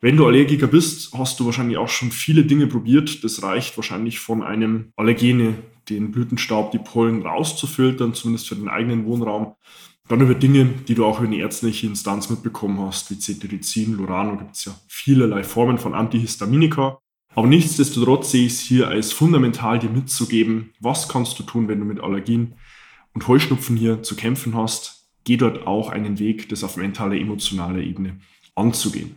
Wenn du Allergiker bist, hast du wahrscheinlich auch schon viele Dinge probiert. Das reicht wahrscheinlich von einem Allergene, den Blütenstaub, die Pollen rauszufiltern, zumindest für den eigenen Wohnraum. Dann über Dinge, die du auch über eine ärztliche Instanz mitbekommen hast, wie Cetirizin, Lurano, gibt es ja vielerlei Formen von Antihistaminika. Aber nichtsdestotrotz sehe ich es hier als fundamental, dir mitzugeben, was kannst du tun, wenn du mit Allergien und Heuschnupfen hier zu kämpfen hast. Geh dort auch einen Weg, das auf mentaler, emotionaler Ebene anzugehen.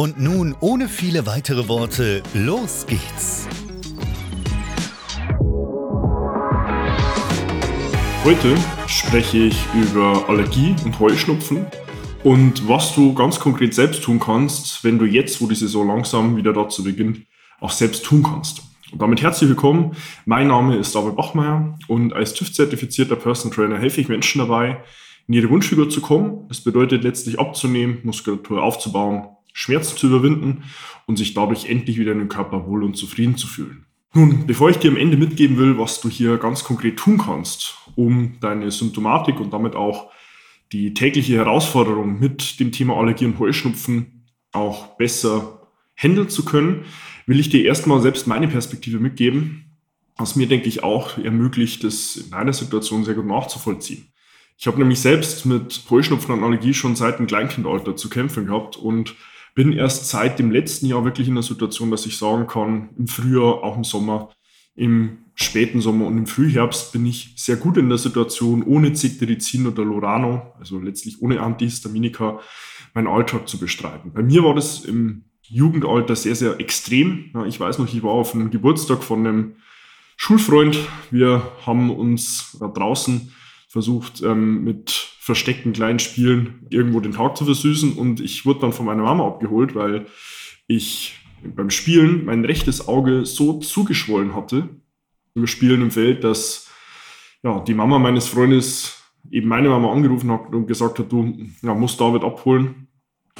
Und nun, ohne viele weitere Worte, los geht's! Heute spreche ich über Allergie und Heuschnupfen und was du ganz konkret selbst tun kannst, wenn du jetzt, wo die Saison langsam wieder dazu beginnt, auch selbst tun kannst. Und damit herzlich willkommen. Mein Name ist David Bachmeier und als TÜV-zertifizierter Personal Trainer helfe ich Menschen dabei, in ihre Wunschfigur zu kommen. Das bedeutet letztlich abzunehmen, Muskulatur aufzubauen, Schmerzen zu überwinden und sich dadurch endlich wieder in den Körper wohl und zufrieden zu fühlen. Nun, bevor ich dir am Ende mitgeben will, was du hier ganz konkret tun kannst, um deine Symptomatik und damit auch die tägliche Herausforderung mit dem Thema Allergie und Heuschnupfen auch besser handeln zu können, will ich dir erstmal selbst meine Perspektive mitgeben, was mir, denke ich, auch ermöglicht, das in einer Situation sehr gut nachzuvollziehen. Ich habe nämlich selbst mit Heuschnupfen und Allergie schon seit dem Kleinkindalter zu kämpfen gehabt und bin erst seit dem letzten Jahr wirklich in der Situation, dass ich sagen kann, im Frühjahr, auch im Sommer, im späten Sommer und im Frühherbst bin ich sehr gut in der Situation, ohne Cetirizin oder Lorano, also letztlich ohne Antihistaminika, meinen Alltag zu bestreiten. Bei mir war das im Jugendalter sehr, sehr extrem. Ich weiß noch, ich war auf einem Geburtstag von einem Schulfreund. Wir haben uns da draußen versucht, ähm, mit versteckten kleinen Spielen irgendwo den Tag zu versüßen und ich wurde dann von meiner Mama abgeholt, weil ich beim Spielen mein rechtes Auge so zugeschwollen hatte, über Spielen im Feld, dass ja, die Mama meines Freundes eben meine Mama angerufen hat und gesagt hat, du ja, musst David abholen.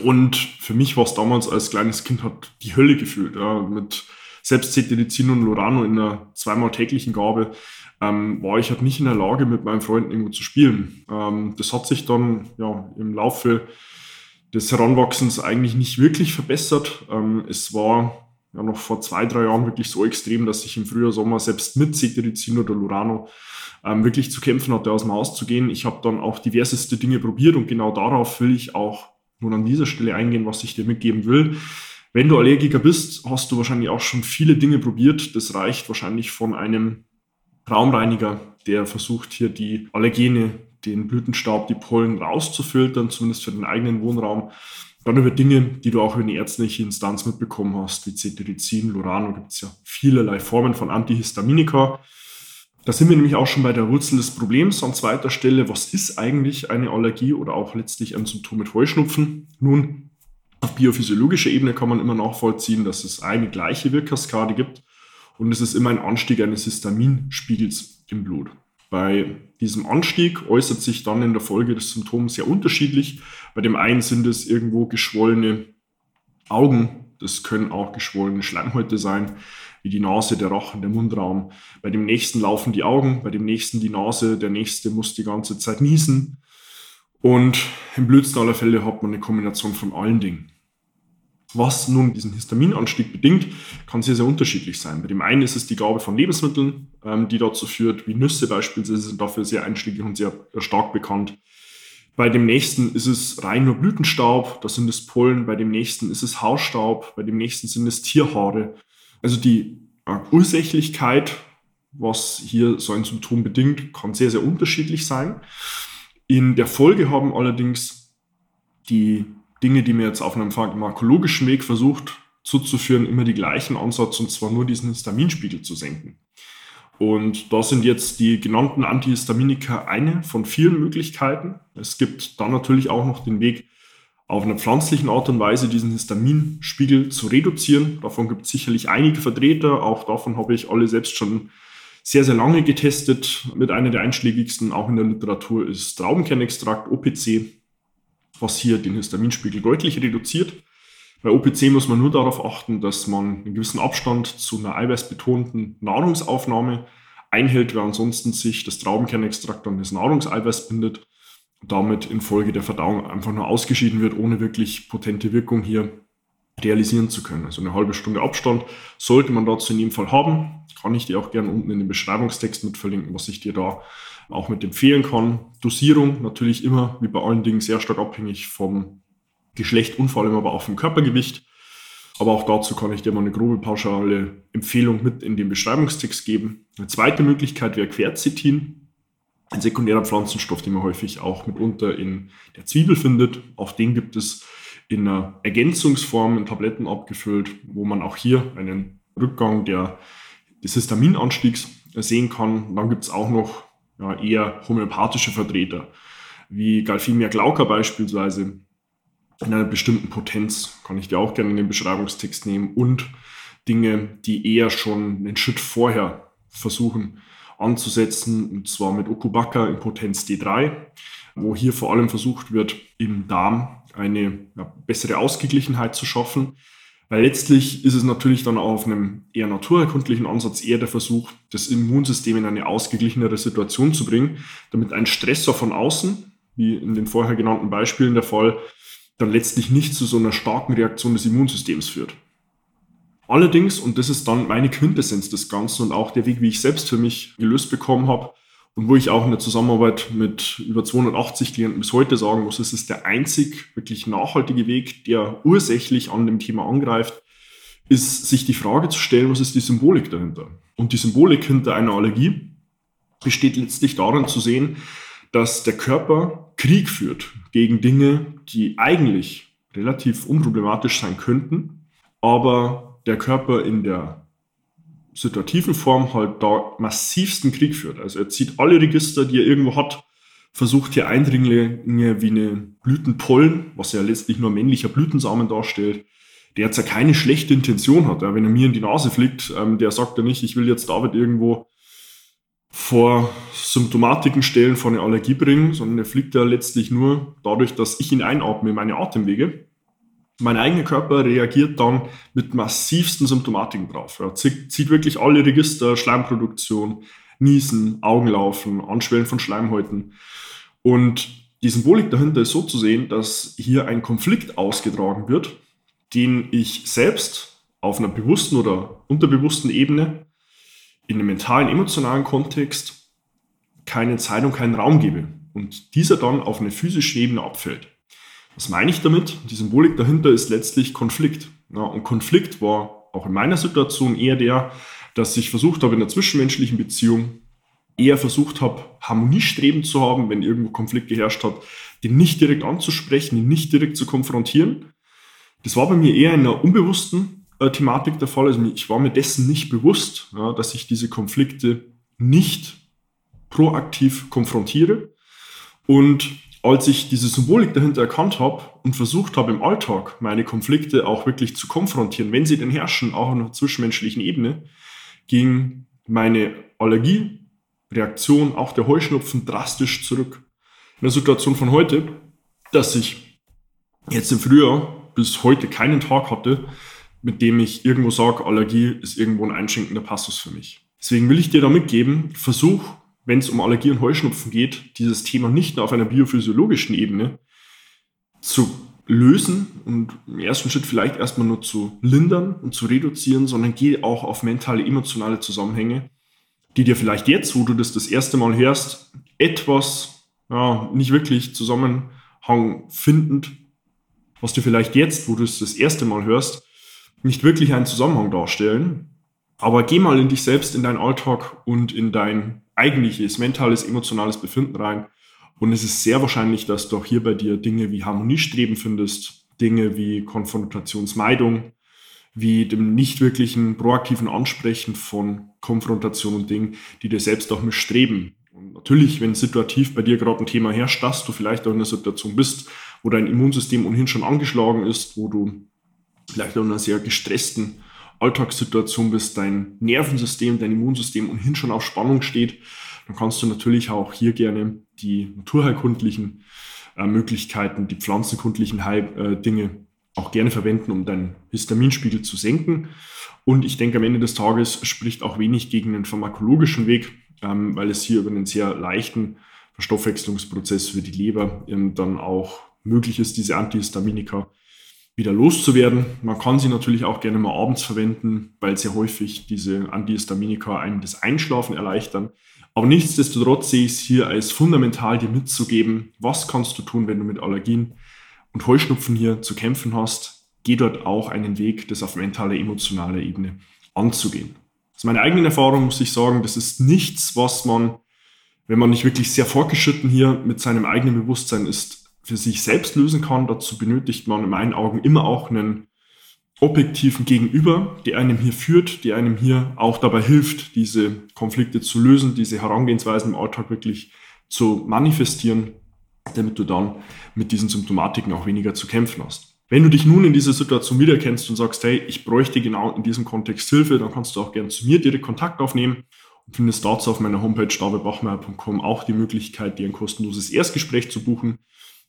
Und für mich war es damals als kleines Kind hat die Hölle gefühlt. Ja, mit selbst Cetirizin und Lorano in einer zweimal täglichen Gabe ähm, war ich halt nicht in der Lage, mit meinen Freunden irgendwo zu spielen. Ähm, das hat sich dann ja, im Laufe des Heranwachsens eigentlich nicht wirklich verbessert. Ähm, es war ja noch vor zwei, drei Jahren wirklich so extrem, dass ich im Frühjahr, Sommer selbst mit Cetirizin oder Lurano ähm, wirklich zu kämpfen hatte, aus dem Haus zu gehen. Ich habe dann auch diverseste Dinge probiert und genau darauf will ich auch nun an dieser Stelle eingehen, was ich dir mitgeben will. Wenn du Allergiker bist, hast du wahrscheinlich auch schon viele Dinge probiert. Das reicht wahrscheinlich von einem Raumreiniger, der versucht hier die Allergene, den Blütenstaub, die Pollen rauszufiltern, zumindest für den eigenen Wohnraum. Dann über Dinge, die du auch über eine ärztliche Instanz mitbekommen hast, wie Cetirizin, Lurano, gibt es ja vielerlei Formen von Antihistaminika. Da sind wir nämlich auch schon bei der Wurzel des Problems. An zweiter Stelle, was ist eigentlich eine Allergie oder auch letztlich ein Symptom mit Heuschnupfen? Nun, auf biophysiologischer Ebene kann man immer nachvollziehen, dass es eine gleiche Wirkkaskade gibt und es ist immer ein Anstieg eines Histaminspiegels im Blut. Bei diesem Anstieg äußert sich dann in der Folge des Symptoms sehr unterschiedlich. Bei dem einen sind es irgendwo geschwollene Augen, das können auch geschwollene Schleimhäute sein wie die Nase, der Rachen, der Mundraum. Bei dem nächsten laufen die Augen, bei dem nächsten die Nase, der nächste muss die ganze Zeit niesen. Und im blödsten aller Fälle hat man eine Kombination von allen Dingen. Was nun diesen Histaminanstieg bedingt, kann sehr, sehr unterschiedlich sein. Bei dem einen ist es die Gabe von Lebensmitteln, ähm, die dazu führt, wie Nüsse beispielsweise sind dafür sehr einstiegig und sehr stark bekannt. Bei dem nächsten ist es rein nur Blütenstaub, das sind es Pollen. Bei dem nächsten ist es Hausstaub, bei dem nächsten sind es Tierhaare. Also die äh, Ursächlichkeit, was hier so ein Symptom bedingt, kann sehr, sehr unterschiedlich sein. In der Folge haben allerdings die Dinge, die man jetzt auf einem pharmakologischen Weg versucht zuzuführen, immer die gleichen Ansatz, und zwar nur diesen Histaminspiegel zu senken. Und da sind jetzt die genannten Antihistaminika eine von vielen Möglichkeiten. Es gibt dann natürlich auch noch den Weg, auf einer pflanzlichen Art und Weise diesen Histaminspiegel zu reduzieren. Davon gibt es sicherlich einige Vertreter. Auch davon habe ich alle selbst schon sehr, sehr lange getestet. Mit einer der einschlägigsten auch in der Literatur ist Traubenkernextrakt, OPC was hier den Histaminspiegel deutlich reduziert. Bei OPC muss man nur darauf achten, dass man einen gewissen Abstand zu einer eiweißbetonten Nahrungsaufnahme einhält, weil ansonsten sich das Traubenkernextrakt an das Nahrungseiweiß bindet und damit infolge der Verdauung einfach nur ausgeschieden wird, ohne wirklich potente Wirkung hier realisieren zu können. Also eine halbe Stunde Abstand sollte man dazu in jedem Fall haben. Kann ich dir auch gerne unten in den Beschreibungstext mit verlinken, was ich dir da auch mit empfehlen kann. Dosierung natürlich immer, wie bei allen Dingen, sehr stark abhängig vom Geschlecht und vor allem aber auch vom Körpergewicht. Aber auch dazu kann ich dir mal eine grobe pauschale Empfehlung mit in den Beschreibungstext geben. Eine zweite Möglichkeit wäre Quercetin, ein sekundärer Pflanzenstoff, den man häufig auch mitunter in der Zwiebel findet. Auch den gibt es in einer Ergänzungsform in Tabletten abgefüllt, wo man auch hier einen Rückgang der, des Histaminanstiegs sehen kann. dann gibt es auch noch ja, eher homöopathische Vertreter, wie Galphimia glauca beispielsweise, in einer bestimmten Potenz, kann ich dir auch gerne in den Beschreibungstext nehmen, und Dinge, die eher schon einen Schritt vorher versuchen anzusetzen, und zwar mit Okubaka in Potenz D3, wo hier vor allem versucht wird, im Darm eine ja, bessere Ausgeglichenheit zu schaffen weil letztlich ist es natürlich dann auf einem eher naturerkundlichen Ansatz eher der Versuch, das Immunsystem in eine ausgeglichenere Situation zu bringen, damit ein Stressor von außen, wie in den vorher genannten Beispielen der Fall, dann letztlich nicht zu so einer starken Reaktion des Immunsystems führt. Allerdings, und das ist dann meine Quintessenz des Ganzen und auch der Weg, wie ich selbst für mich gelöst bekommen habe, und wo ich auch in der Zusammenarbeit mit über 280 Klienten bis heute sagen muss, es ist der einzig wirklich nachhaltige Weg, der ursächlich an dem Thema angreift, ist sich die Frage zu stellen, was ist die Symbolik dahinter? Und die Symbolik hinter einer Allergie besteht letztlich darin zu sehen, dass der Körper Krieg führt gegen Dinge, die eigentlich relativ unproblematisch sein könnten, aber der Körper in der situativen Form halt da massivsten Krieg führt. Also er zieht alle Register, die er irgendwo hat, versucht hier Eindringlinge wie eine Blütenpollen, was ja letztlich nur männlicher Blütensamen darstellt, der jetzt ja keine schlechte Intention hat. Wenn er mir in die Nase fliegt, ähm, der sagt ja nicht, ich will jetzt David irgendwo vor Symptomatiken stellen, vor eine Allergie bringen, sondern er fliegt ja letztlich nur dadurch, dass ich ihn einatme in meine Atemwege mein eigener Körper reagiert dann mit massivsten Symptomatiken drauf. Er zieht wirklich alle Register, Schleimproduktion, Niesen, Augenlaufen, Anschwellen von Schleimhäuten. Und die Symbolik dahinter ist so zu sehen, dass hier ein Konflikt ausgetragen wird, den ich selbst auf einer bewussten oder unterbewussten Ebene in einem mentalen, emotionalen Kontext keine Zeit und keinen Raum gebe und dieser dann auf eine physische Ebene abfällt. Was meine ich damit? Die Symbolik dahinter ist letztlich Konflikt. Ja, und Konflikt war auch in meiner Situation eher der, dass ich versucht habe, in der zwischenmenschlichen Beziehung eher versucht habe, Harmoniestreben zu haben, wenn irgendwo Konflikt geherrscht hat, den nicht direkt anzusprechen, den nicht direkt zu konfrontieren. Das war bei mir eher in einer unbewussten äh, Thematik der Fall. Also ich war mir dessen nicht bewusst, ja, dass ich diese Konflikte nicht proaktiv konfrontiere. Und als ich diese Symbolik dahinter erkannt habe und versucht habe, im Alltag meine Konflikte auch wirklich zu konfrontieren, wenn sie denn herrschen, auch auf einer zwischenmenschlichen Ebene, ging meine Allergiereaktion, auch der Heuschnupfen, drastisch zurück. In der Situation von heute, dass ich jetzt im Frühjahr bis heute keinen Tag hatte, mit dem ich irgendwo sage, Allergie ist irgendwo ein einschränkender Passus für mich. Deswegen will ich dir da mitgeben, versuch wenn es um Allergie und Heuschnupfen geht, dieses Thema nicht nur auf einer biophysiologischen Ebene zu lösen und im ersten Schritt vielleicht erstmal nur zu lindern und zu reduzieren, sondern geh auch auf mentale, emotionale Zusammenhänge, die dir vielleicht jetzt, wo du das das erste Mal hörst, etwas, ja, nicht wirklich Zusammenhang findend, was dir vielleicht jetzt, wo du es das erste Mal hörst, nicht wirklich einen Zusammenhang darstellen. Aber geh mal in dich selbst, in deinen Alltag und in dein eigentliches mentales, emotionales Befinden rein. Und es ist sehr wahrscheinlich, dass du auch hier bei dir Dinge wie Harmoniestreben findest, Dinge wie Konfrontationsmeidung, wie dem nicht wirklichen proaktiven Ansprechen von Konfrontation und Dingen, die dir selbst auch misstreben. Und natürlich, wenn situativ bei dir gerade ein Thema herrscht, dass du vielleicht auch in einer Situation bist, wo dein Immunsystem ohnehin schon angeschlagen ist, wo du vielleicht auch in einer sehr gestressten Alltagssituation bist, dein Nervensystem, dein Immunsystem ohnehin schon auf Spannung steht, dann kannst du natürlich auch hier gerne die naturheilkundlichen äh, Möglichkeiten, die pflanzenkundlichen Heil äh, Dinge auch gerne verwenden, um deinen Histaminspiegel zu senken. Und ich denke, am Ende des Tages spricht auch wenig gegen den pharmakologischen Weg, ähm, weil es hier über einen sehr leichten Verstoffwechslungsprozess für die Leber ähm, dann auch möglich ist, diese Antihistaminika wieder loszuwerden. Man kann sie natürlich auch gerne mal abends verwenden, weil sehr häufig diese Antihistaminika einen das Einschlafen erleichtern. Aber nichtsdestotrotz sehe ich es hier als fundamental, dir mitzugeben, was kannst du tun, wenn du mit Allergien und Heuschnupfen hier zu kämpfen hast. Geh dort auch einen Weg, das auf mentaler, emotionaler Ebene anzugehen. Das ist meine eigene Erfahrung, muss ich sagen. Das ist nichts, was man, wenn man nicht wirklich sehr fortgeschritten hier mit seinem eigenen Bewusstsein ist, für sich selbst lösen kann. Dazu benötigt man in meinen Augen immer auch einen objektiven Gegenüber, der einem hier führt, der einem hier auch dabei hilft, diese Konflikte zu lösen, diese Herangehensweisen im Alltag wirklich zu manifestieren, damit du dann mit diesen Symptomatiken auch weniger zu kämpfen hast. Wenn du dich nun in dieser Situation wiedererkennst und sagst, hey, ich bräuchte genau in diesem Kontext Hilfe, dann kannst du auch gerne zu mir direkt Kontakt aufnehmen und findest dazu auf meiner Homepage davidbachmeier.com auch die Möglichkeit, dir ein kostenloses Erstgespräch zu buchen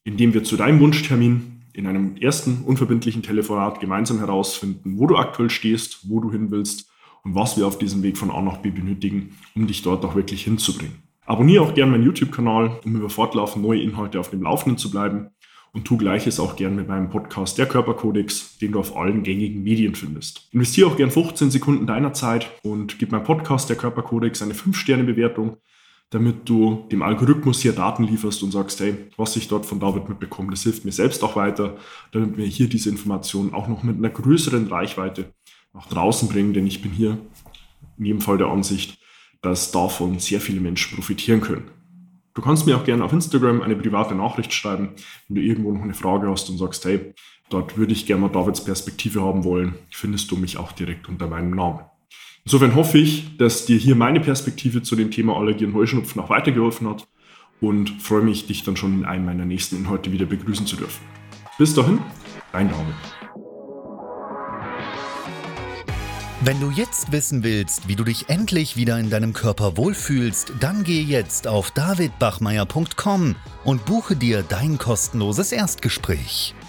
indem wir zu deinem Wunschtermin in einem ersten unverbindlichen Telefonat gemeinsam herausfinden, wo du aktuell stehst, wo du hin willst und was wir auf diesem Weg von A nach B benötigen, um dich dort auch wirklich hinzubringen. Abonniere auch gerne meinen YouTube-Kanal, um über fortlaufend neue Inhalte auf dem Laufenden zu bleiben und tu gleiches auch gerne mit meinem Podcast Der Körperkodex, den du auf allen gängigen Medien findest. Investiere auch gern 15 Sekunden deiner Zeit und gib meinem Podcast Der Körperkodex eine 5-Sterne-Bewertung damit du dem Algorithmus hier Daten lieferst und sagst, hey, was ich dort von David mitbekomme, das hilft mir selbst auch weiter, damit wir hier diese Informationen auch noch mit einer größeren Reichweite nach draußen bringen, denn ich bin hier in jedem Fall der Ansicht, dass davon sehr viele Menschen profitieren können. Du kannst mir auch gerne auf Instagram eine private Nachricht schreiben, wenn du irgendwo noch eine Frage hast und sagst, hey, dort würde ich gerne mal Davids Perspektive haben wollen, findest du mich auch direkt unter meinem Namen. Insofern hoffe ich, dass dir hier meine Perspektive zu dem Thema Allergie und Heuschnupfen auch weitergeholfen hat und freue mich, dich dann schon in einem meiner nächsten Inhalte wieder begrüßen zu dürfen. Bis dahin, dein David. Wenn du jetzt wissen willst, wie du dich endlich wieder in deinem Körper wohlfühlst, dann geh jetzt auf davidbachmeier.com und buche dir dein kostenloses Erstgespräch.